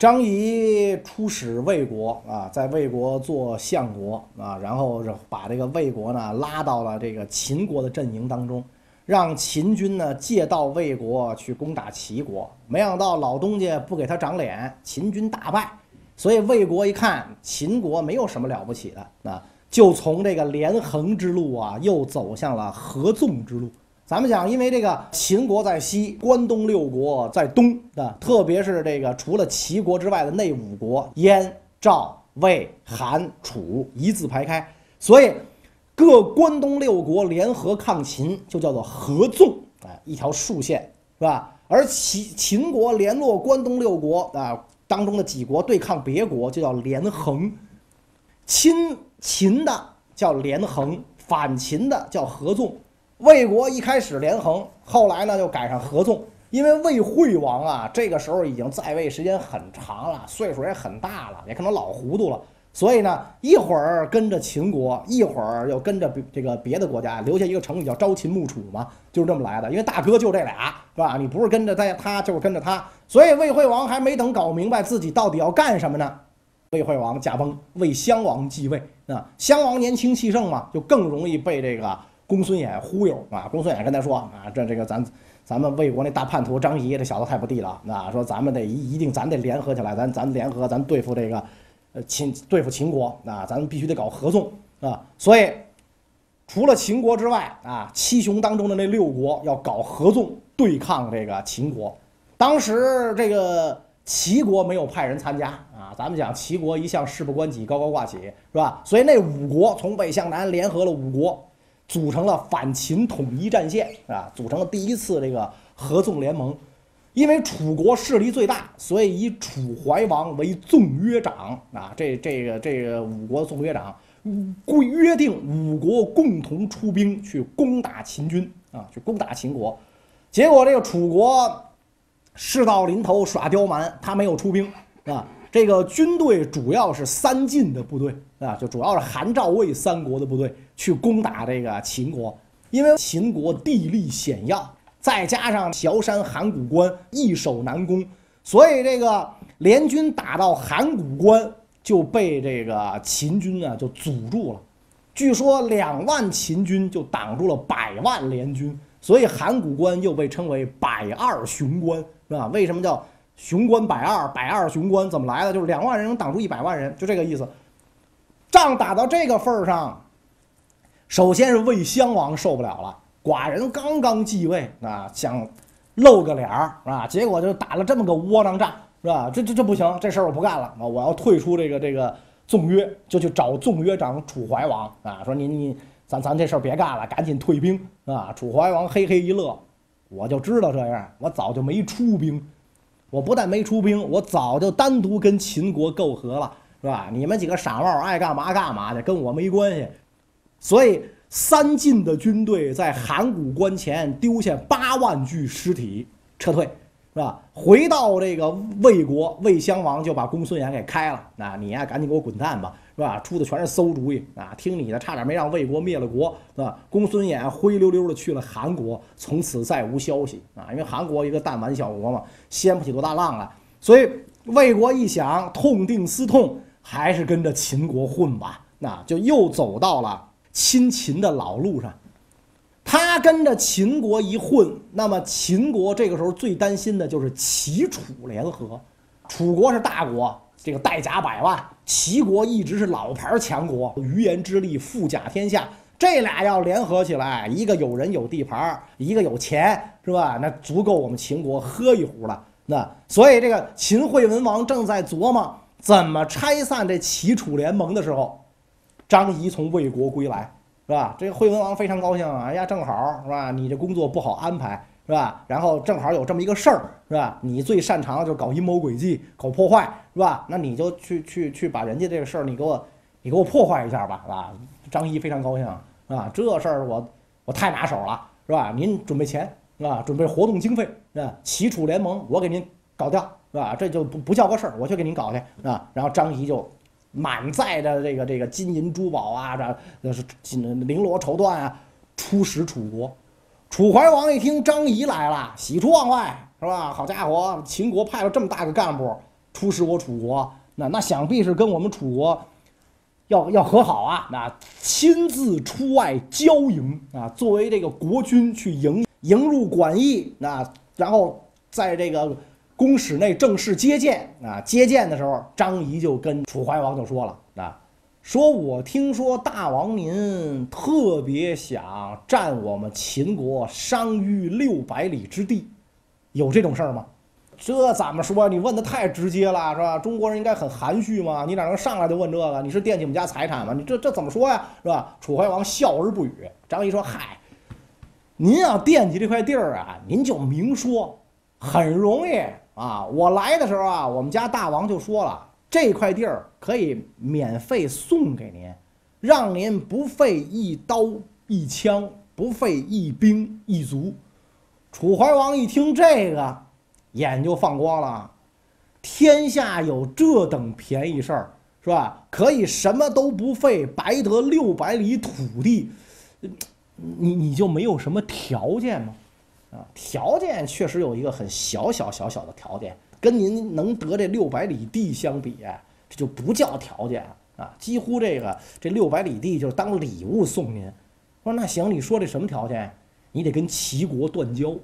张仪出使魏国啊，在魏国做相国啊，然后是把这个魏国呢拉到了这个秦国的阵营当中，让秦军呢借道魏国去攻打齐国。没想到老东家不给他长脸，秦军大败。所以魏国一看秦国没有什么了不起的啊，就从这个连横之路啊，又走向了合纵之路。咱们讲，因为这个秦国在西，关东六国在东啊，特别是这个除了齐国之外的那五国，燕、赵、魏、韩、楚一字排开，所以各关东六国联合抗秦就叫做合纵，哎，一条竖线是吧？而齐秦国联络关东六国啊当中的几国对抗别国，就叫连横。亲秦的叫连横，反秦的叫合纵。魏国一开始连横，后来呢就改上合纵，因为魏惠王啊，这个时候已经在位时间很长了，岁数也很大了，也可能老糊涂了，所以呢，一会儿跟着秦国，一会儿又跟着这个别的国家，留下一个成语叫朝秦暮楚嘛，就是这么来的。因为大哥就这俩，是吧？你不是跟着他，他就是跟着他，所以魏惠王还没等搞明白自己到底要干什么呢，魏惠王驾崩，魏襄王继位那。襄王年轻气盛嘛，就更容易被这个。公孙衍忽悠啊！公孙衍跟他说啊，这这个咱咱们魏国那大叛徒张仪这小子太不地道了啊！说咱们得一一定咱得联合起来，咱咱联合咱对付这个呃秦对付秦国啊！咱们必须得搞合纵啊！所以除了秦国之外啊，七雄当中的那六国要搞合纵对抗这个秦国。当时这个齐国没有派人参加啊！咱们讲齐国一向事不关己，高高挂起是吧？所以那五国从北向南联合了五国。组成了反秦统一战线，啊，组成了第一次这个合纵联盟。因为楚国势力最大，所以以楚怀王为纵约长啊。这这个这个五国纵约长，规约定五国共同出兵去攻打秦军啊，去攻打秦国。结果这个楚国事到临头耍刁蛮，他没有出兵啊。这个军队主要是三晋的部队啊，就主要是韩赵魏三国的部队去攻打这个秦国，因为秦国地利险要，再加上崤山函谷关易守难攻，所以这个联军打到函谷关就被这个秦军啊就阻住了。据说两万秦军就挡住了百万联军，所以函谷关又被称为百二雄关，是吧？为什么叫？雄关百二，百二雄关怎么来的？就是两万人能挡住一百万人，就这个意思。仗打到这个份儿上，首先是魏襄王受不了了。寡人刚刚继位啊，想露个脸儿啊，结果就打了这么个窝囊仗，是吧？这这这不行，这事儿我不干了啊！我要退出这个这个纵约，就去找纵约长楚怀王啊，说您您咱咱这事儿别干了，赶紧退兵啊！楚怀王嘿嘿一乐，我就知道这样，我早就没出兵。我不但没出兵，我早就单独跟秦国媾和了，是吧？你们几个傻帽爱干嘛干嘛去，跟我没关系。所以三晋的军队在函谷关前丢下八万具尸体，撤退，是吧？回到这个魏国，魏襄王就把公孙衍给开了。那你呀，赶紧给我滚蛋吧，是吧？出的全是馊主意啊！听你的，差点没让魏国灭了国，是吧？公孙衍灰溜溜的去了韩国，从此再无消息啊！因为韩国一个弹丸小国嘛，掀不起多大浪来。所以魏国一想，痛定思痛，还是跟着秦国混吧，那就又走到了亲秦的老路上。他跟着秦国一混，那么秦国这个时候最担心的就是齐楚联合。楚国是大国。这个带甲百万，齐国一直是老牌强国，余言之力，富甲天下。这俩要联合起来，一个有人有地盘，一个有钱，是吧？那足够我们秦国喝一壶了。那所以这个秦惠文王正在琢磨怎么拆散这齐楚联盟的时候，张仪从魏国归来，是吧？这个惠文王非常高兴啊！哎呀，正好是吧？你这工作不好安排。是吧？然后正好有这么一个事儿，是吧？你最擅长的就是搞阴谋诡计、搞破坏，是吧？那你就去去去把人家这个事儿，你给我，你给我破坏一下吧，是吧？张仪非常高兴，是吧？这事儿我我太拿手了，是吧？您准备钱，是吧？准备活动经费，是吧？齐楚联盟，我给您搞掉，是吧？这就不不叫个事儿，我去给您搞去，是吧？然后张仪就满载着这个这个金银珠宝啊，这那是金绫罗绸缎啊，出使楚国。楚怀王一听张仪来了，喜出望外，是吧？好家伙，秦国派了这么大个干部，出使我楚国，那那想必是跟我们楚国要要和好啊，那亲自出外交迎啊，作为这个国君去迎迎入馆驿，那然后在这个宫室内正式接见啊，接见的时候，张仪就跟楚怀王就说了。说，我听说大王您特别想占我们秦国商於六百里之地，有这种事儿吗？这怎么说？你问的太直接了，是吧？中国人应该很含蓄嘛，你哪能上来就问这个？你是惦记我们家财产吗？你这这怎么说呀，是吧？楚怀王笑而不语。张仪说：“嗨，您要惦记这块地儿啊，您就明说，很容易啊。我来的时候啊，我们家大王就说了。”这块地儿可以免费送给您，让您不费一刀一枪，不费一兵一卒。楚怀王一听这个，眼就放光了。天下有这等便宜事儿，是吧？可以什么都不费，白得六百里土地，你你就没有什么条件吗？啊，条件确实有一个很小小小小的条件。跟您能得这六百里地相比，这就不叫条件啊！几乎这个这六百里地就是当礼物送您。说那行，你说这什么条件？你得跟齐国断交，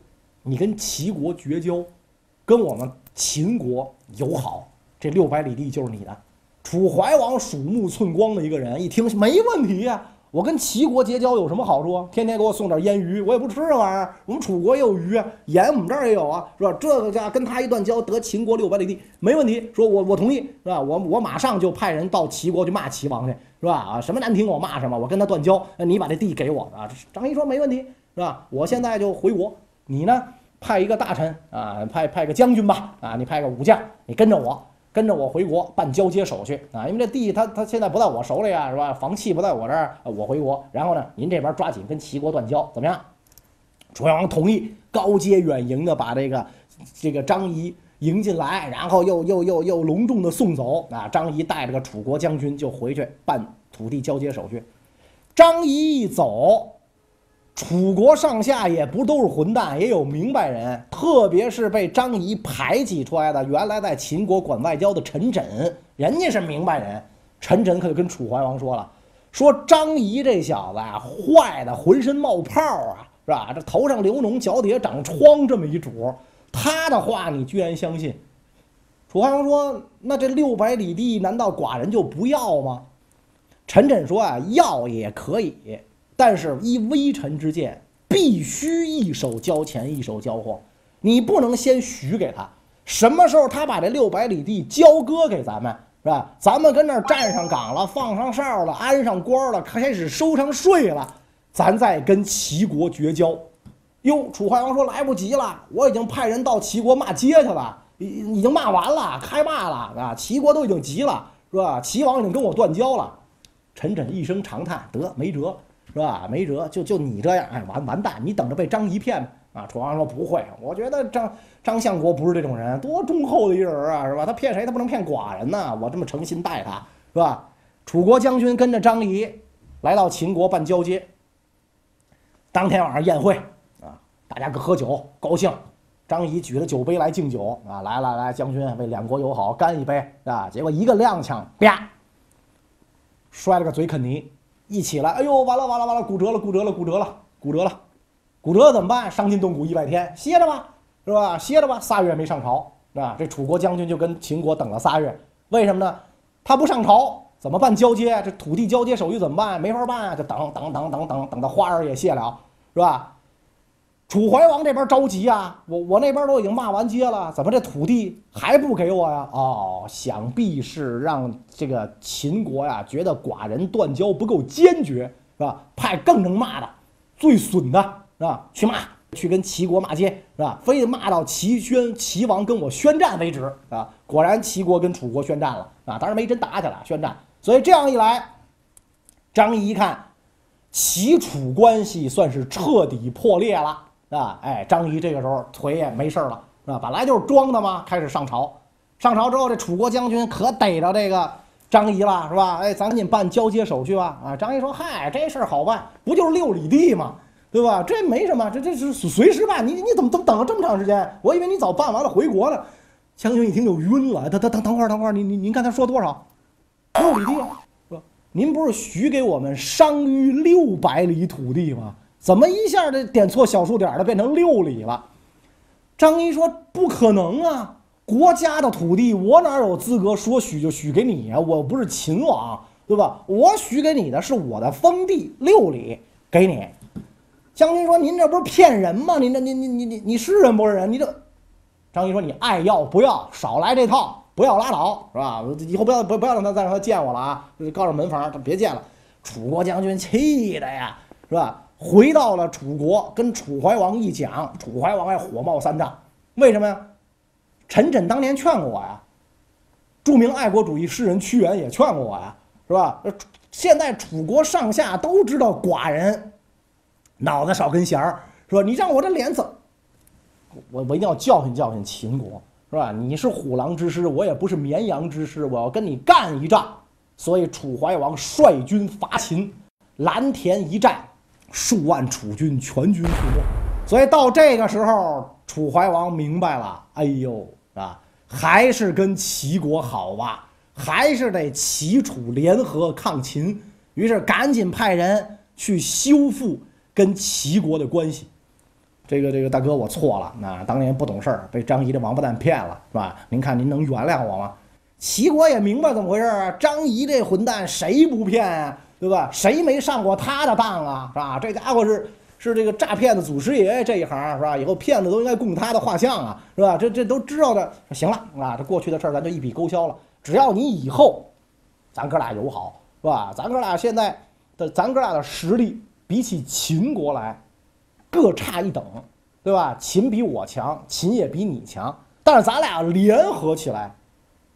你跟齐国绝交，跟我们秦国友好，这六百里地就是你的。楚怀王鼠目寸光的一个人，一听没问题呀。我跟齐国结交有什么好处？天天给我送点腌鱼，我也不吃这玩意儿。我们楚国也有鱼，盐我们这儿也有啊，是吧？这个家跟他一断交，得秦国六百里地，没问题。说我我同意，是吧？我我马上就派人到齐国去骂齐王去，是吧？啊，什么难听我骂什么，我跟他断交，那你把这地给我啊。张仪说没问题，是吧？我现在就回国，你呢派一个大臣啊，派派个将军吧，啊，你派个武将，你跟着我。跟着我回国办交接手续啊，因为这地他他现在不在我手里啊，是吧？房契不在我这儿，我回国。然后呢，您这边抓紧跟齐国断交，怎么样？楚怀王同意，高阶远迎的把这个这个张仪迎进来，然后又又又又隆重的送走啊。张仪带着个楚国将军就回去办土地交接手续。张仪一走。楚国上下也不都是混蛋，也有明白人，特别是被张仪排挤出来的，原来在秦国管外交的陈轸，人家是明白人。陈轸可就跟楚怀王说了，说张仪这小子啊，坏的浑身冒泡啊，是吧？这头上流脓，脚底下长疮，这么一主，他的话你居然相信？楚怀王说，那这六百里地难道寡人就不要吗？陈轸说啊，要也可以。但是依微臣之见，必须一手交钱一手交货，你不能先许给他。什么时候他把这六百里地交割给咱们，是吧？咱们跟那儿站上岗了，放上哨了，安上官了，开始收上税了，咱再跟齐国绝交。哟，楚怀王说来不及了，我已经派人到齐国骂街去了，已已经骂完了，开骂了啊！齐国都已经急了，是吧？齐王已经跟我断交了。陈轸一声长叹，得没辙。是吧？没辙，就就你这样，哎，完完蛋！你等着被张仪骗吧！啊，楚王说不会，我觉得张张相国不是这种人，多忠厚的一人啊，是吧？他骗谁？他不能骗寡人呐！我这么诚心待他，是吧？楚国将军跟着张仪来到秦国办交接。当天晚上宴会啊，大家各喝酒高兴。张仪举着酒杯来敬酒啊，来来来，将军为两国友好干一杯啊！结果一个踉跄，啪，摔了个嘴啃泥。一起来，哎呦，完了完了完了，骨折了骨折了骨折了骨折了，骨折了怎么办？伤筋动骨一百天，歇着吧，是吧？歇着吧，仨月没上朝，啊，这楚国将军就跟秦国等了仨月，为什么呢？他不上朝怎么办交接？这土地交接手续怎么办？没法办啊，就等等等等等等到花儿也谢了，是吧？楚怀王这边着急啊，我我那边都已经骂完街了，怎么这土地还不给我呀？哦，想必是让这个秦国呀觉得寡人断交不够坚决，是吧？派更能骂的、最损的，是吧？去骂，去跟齐国骂街，是吧？非得骂到齐宣齐王跟我宣战为止，啊！果然齐国跟楚国宣战了，啊！当然没真打起来，宣战。所以这样一来，张仪一看，齐楚关系算是彻底破裂了。啊，哎，张仪这个时候腿也没事了，是吧？本来就是装的嘛，开始上朝。上朝之后，这楚国将军可逮着这个张仪了，是吧？哎，咱赶紧办交接手续吧。啊，张仪说：“嗨，这事儿好办，不就是六里地吗？对吧？这没什么，这这是随时办。你你怎么怎么等了这么长时间？我以为你早办完了回国了。将军一听就晕了，等等等等会儿，等会儿，您您您刚才说多少？六里地，说您不是许给我们商于六百里土地吗？怎么一下这点错小数点了，变成六里了？张仪说不可能啊，国家的土地我哪有资格说许就许给你啊？我不是秦王，对吧？我许给你的是我的封地六里，给你。将军说您这不是骗人吗？您这您您你你你是人不是人？你这。张仪说：“你爱要不要，少来这套，不要拉倒，是吧？以后不要不不要让他再让他见我了啊！告诉门房，他别见了。”楚国将军气的呀，是吧？回到了楚国，跟楚怀王一讲，楚怀王还火冒三丈。为什么呀？陈轸当年劝过我呀，著名爱国主义诗人屈原也劝过我呀，是吧？现在楚国上下都知道寡人脑子少根弦儿，是吧？你让我这脸怎？我我一定要教训教训秦国，是吧？你是虎狼之师，我也不是绵羊之师，我要跟你干一仗。所以楚怀王率军伐秦，蓝田一战，数万楚军全军覆没。所以到这个时候，楚怀王明白了，哎呦啊，还是跟齐国好吧，还是得齐楚联合抗秦。于是赶紧派人去修复跟齐国的关系。这个这个大哥，我错了，那当年不懂事儿，被张仪这王八蛋骗了，是吧？您看您能原谅我吗？齐国也明白怎么回事啊，张仪这混蛋谁不骗啊，对吧？谁没上过他的当啊，是吧？这家伙是是这个诈骗的祖师爷这一行，是吧？以后骗子都应该供他的画像啊，是吧？这这都知道的，行了啊，这过去的事儿咱就一笔勾销了。只要你以后，咱哥俩友好，是吧？咱哥俩现在的咱哥俩的实力比起秦国来。各差一等，对吧？秦比我强，秦也比你强，但是咱俩联合起来，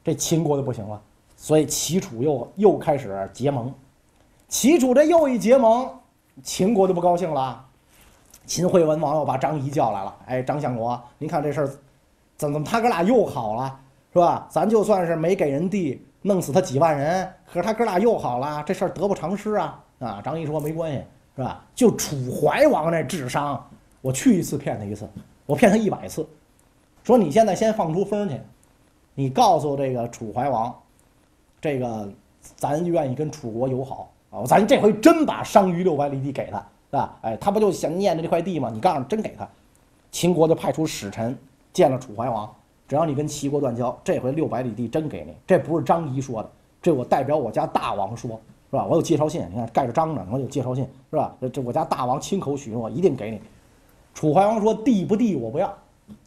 这秦国就不行了。所以齐楚又又开始结盟。齐楚这又一结盟，秦国就不高兴了。秦惠文王又把张仪叫来了。哎，张相国，您看这事儿，怎么他哥俩又好了，是吧？咱就算是没给人地，弄死他几万人，可是他哥俩又好了，这事儿得不偿失啊！啊，张仪说没关系。是吧？就楚怀王那智商，我去一次骗他一次，我骗他一百次。说你现在先放出风去，你告诉这个楚怀王，这个咱愿意跟楚国友好啊，咱这回真把商於六百里地给他，是吧？哎，他不就想念着这块地吗？你告诉真给他，秦国就派出使臣见了楚怀王，只要你跟齐国断交，这回六百里地真给你。这不是张仪说的，这我代表我家大王说。是吧？我有介绍信，你看盖着章呢，我有介绍信，是吧？这这我家大王亲口许诺，一定给你。楚怀王说：“地不地我不要，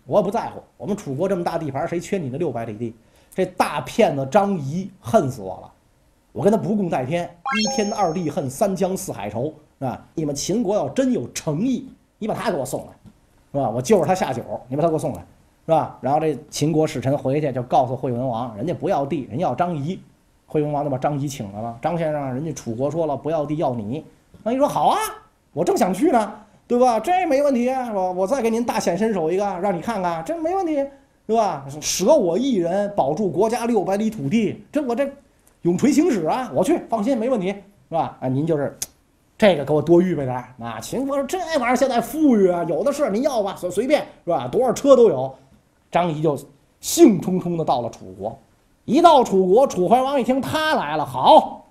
我也不在乎。我们楚国这么大地盘，谁缺你那六百里地？”这大骗子张仪恨死我了，我跟他不共戴天，一天二地恨，三江四海仇，是吧？你们秦国要真有诚意，你把他给我送来，是吧？我就着他下酒，你把他给我送来，是吧？然后这秦国使臣回去就告诉惠文王，人家不要地，人要张仪。惠文王就把张仪请来了。张先生，人家楚国说了不要地要你，那你说好啊，我正想去呢，对吧？这没问题，我我再给您大显身手一个，让你看看，这没问题，对吧？舍我一人保住国家六百里土地，这我这永垂青史啊！我去，放心，没问题，是吧？啊，您就是这个给我多预备点啊！秦国说这玩意儿现在富裕啊，有的是，您要吧，随随便，是吧？多少车都有。张仪就兴冲冲的到了楚国。一到楚国，楚怀王一听他来了，好，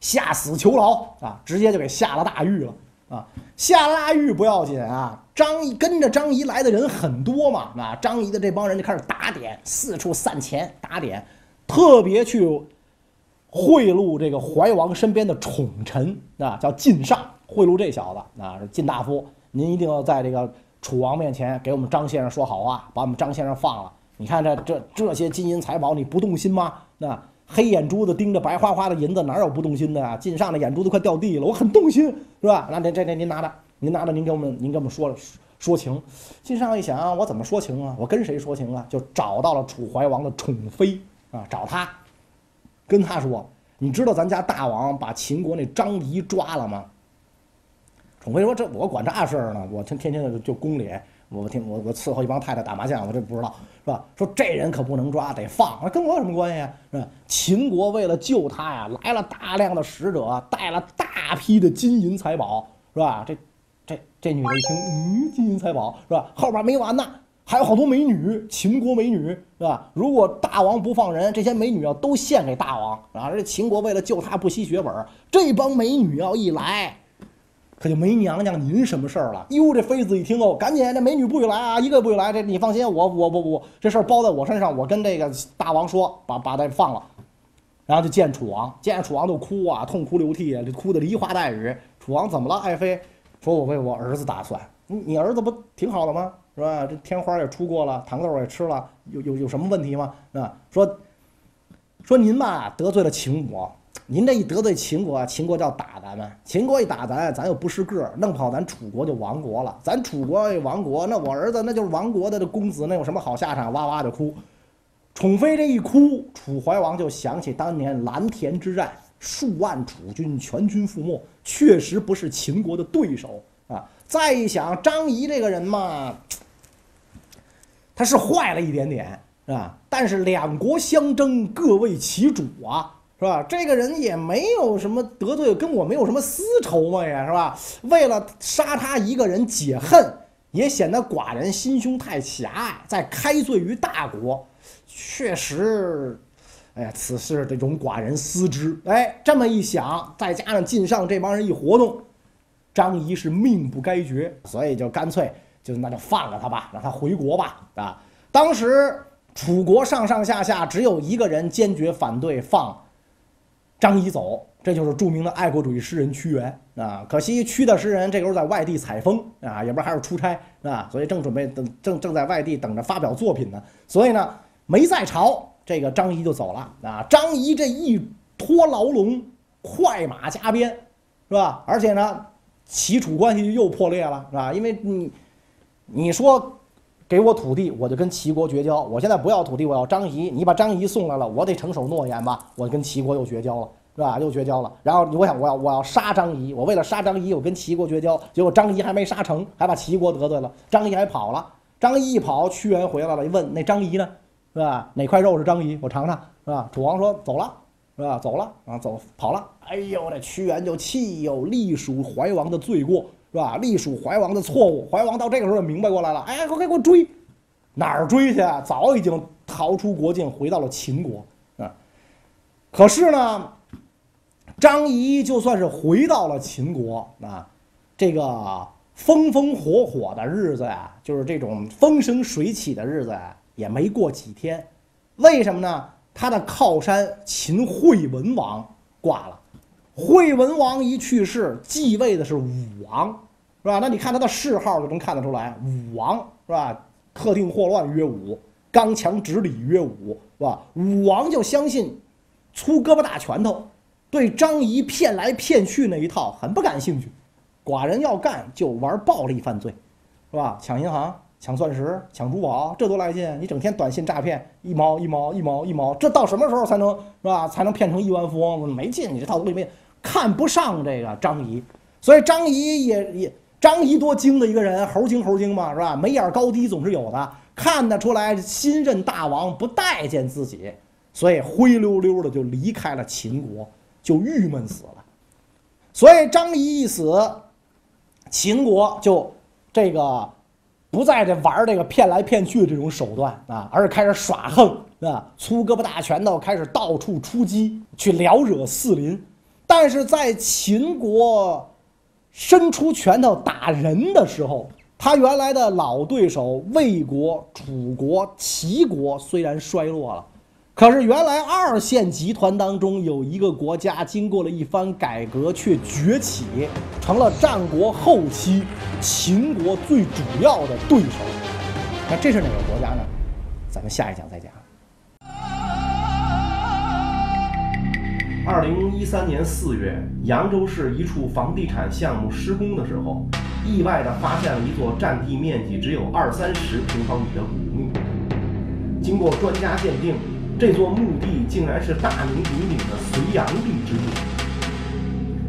下死囚牢啊，直接就给下了大狱了啊！下了大狱不要紧啊，张仪跟着张仪来的人很多嘛，啊，张仪的这帮人就开始打点，四处散钱打点，特别去贿赂这个怀王身边的宠臣啊，叫晋上，贿赂这小子啊，晋大夫，您一定要在这个楚王面前给我们张先生说好话，把我们张先生放了。你看这这这些金银财宝，你不动心吗？那黑眼珠子盯着白花花的银子，哪有不动心的啊？晋上的眼珠子快掉地了，我很动心，是吧？那这这这您拿着，您拿着，您给我们您给我们说说情。晋上一想，我怎么说情啊？我跟谁说情啊？就找到了楚怀王的宠妃啊，找他，跟他说，你知道咱家大王把秦国那张仪抓了吗？宠妃说，这我管这事儿呢，我天天天的就宫里。我听我我伺候一帮太太打麻将，我这不知道是吧？说这人可不能抓，得放。跟我有什么关系啊？是吧？秦国为了救他呀，来了大量的使者，带了大批的金银财宝，是吧？这这这女的一听，嗯，金银财宝是吧？后边没完呢，还有好多美女，秦国美女，是吧？如果大王不放人，这些美女要都献给大王啊！这秦国为了救他不惜血本，这帮美女要一来，可就没娘娘您什么事儿了。哟，这妃子一听哦，赶紧，这美女不许来啊，一个不许来。这你放心，我我不不，这事儿包在我身上，我跟这个大王说，把把他放了。然后就见楚王，见楚王就哭啊，痛哭流涕啊，哭得梨花带雨。楚王怎么了？爱妃说：“我为我儿子打算，你你儿子不挺好的吗？是吧？这天花也出过了，糖豆也吃了，有有有什么问题吗？啊？说说您吧，得罪了秦国，您这一得罪秦国，秦国就要打咱们，秦国一打咱，咱又不是个儿，弄不好咱楚国就亡国了。咱楚国亡国，那我儿子那就是亡国的这公子，那有什么好下场？哇哇的哭。”宠妃这一哭，楚怀王就想起当年蓝田之战，数万楚军全军覆没，确实不是秦国的对手啊。再一想，张仪这个人嘛，他是坏了一点点，是吧？但是两国相争，各为其主啊，是吧？这个人也没有什么得罪，跟我没有什么私仇嘛，也是吧？为了杀他一个人解恨，也显得寡人心胸太狭隘，在开罪于大国。确实，哎呀，此事得容寡人思之。哎，这么一想，再加上晋上这帮人一活动，张仪是命不该绝，所以就干脆就那就放了他吧，让他回国吧。啊，当时楚国上上下下只有一个人坚决反对放张仪走，这就是著名的爱国主义诗人屈原啊。可惜屈的诗人这时候在外地采风啊，也不知道还是出差啊，所以正准备等正正在外地等着发表作品呢，所以呢。没在朝，这个张仪就走了啊！张仪这一脱牢笼，快马加鞭，是吧？而且呢，齐楚关系又破裂了，是吧？因为你，你说给我土地，我就跟齐国绝交。我现在不要土地，我要张仪。你把张仪送来了，我得承守诺言吧？我跟齐国又绝交了，是吧？又绝交了。然后我想，我要我要杀张仪，我为了杀张仪，我跟齐国绝交。结果张仪还没杀成，还把齐国得罪了。张仪还跑了。张仪一跑，屈原回来了，一问那张仪呢？是吧？哪块肉是张仪？我尝尝，是吧？楚王说走了，是吧？走了啊，走跑了。哎呦，这屈原就气哟，隶属怀王的罪过，是吧？隶属怀王的错误。怀王到这个时候就明白过来了，哎，快快给我追，哪儿追去啊？早已经逃出国境，回到了秦国啊。可是呢，张仪就算是回到了秦国啊，这个风风火火的日子呀，就是这种风生水起的日子呀。也没过几天，为什么呢？他的靠山秦惠文王挂了，惠文王一去世，继位的是武王，是吧？那你看他的谥号就能看得出来，武王是吧？克定祸乱曰武，刚强直理曰武，是吧？武王就相信粗胳膊大拳头，对张仪骗来骗去那一套很不感兴趣，寡人要干就玩暴力犯罪，是吧？抢银行。抢钻石、抢珠宝，这多来劲！你整天短信诈骗，一毛一毛一毛一毛，这到什么时候才能是吧？才能骗成亿万富翁？没劲！你这套路里面看不上这个张仪，所以张仪也也张仪多精的一个人，猴精猴精嘛，是吧？眉眼高低总是有的，看得出来新任大王不待见自己，所以灰溜溜的就离开了秦国，就郁闷死了。所以张仪一死，秦国就这个。不再这玩这个骗来骗去的这种手段啊，而是开始耍横啊，粗胳膊大拳头开始到处出击，去撩惹四邻。但是在秦国伸出拳头打人的时候，他原来的老对手魏国、楚国、齐国虽然衰落了。可是，原来二线集团当中有一个国家，经过了一番改革，却崛起成了战国后期秦国最主要的对手。那这是哪个国家呢？咱们下一讲再讲。二零一三年四月，扬州市一处房地产项目施工的时候，意外地发现了一座占地面积只有二三十平方米的古墓。经过专家鉴定。这座墓地竟然是大名鼎鼎的隋炀帝之墓。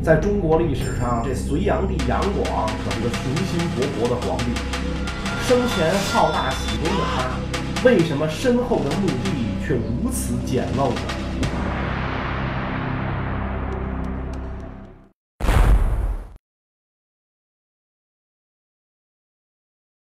在中国历史上，这隋炀帝杨广可是个雄心勃勃的皇帝。生前好大喜功的他，为什么身后的墓地却如此简陋呢？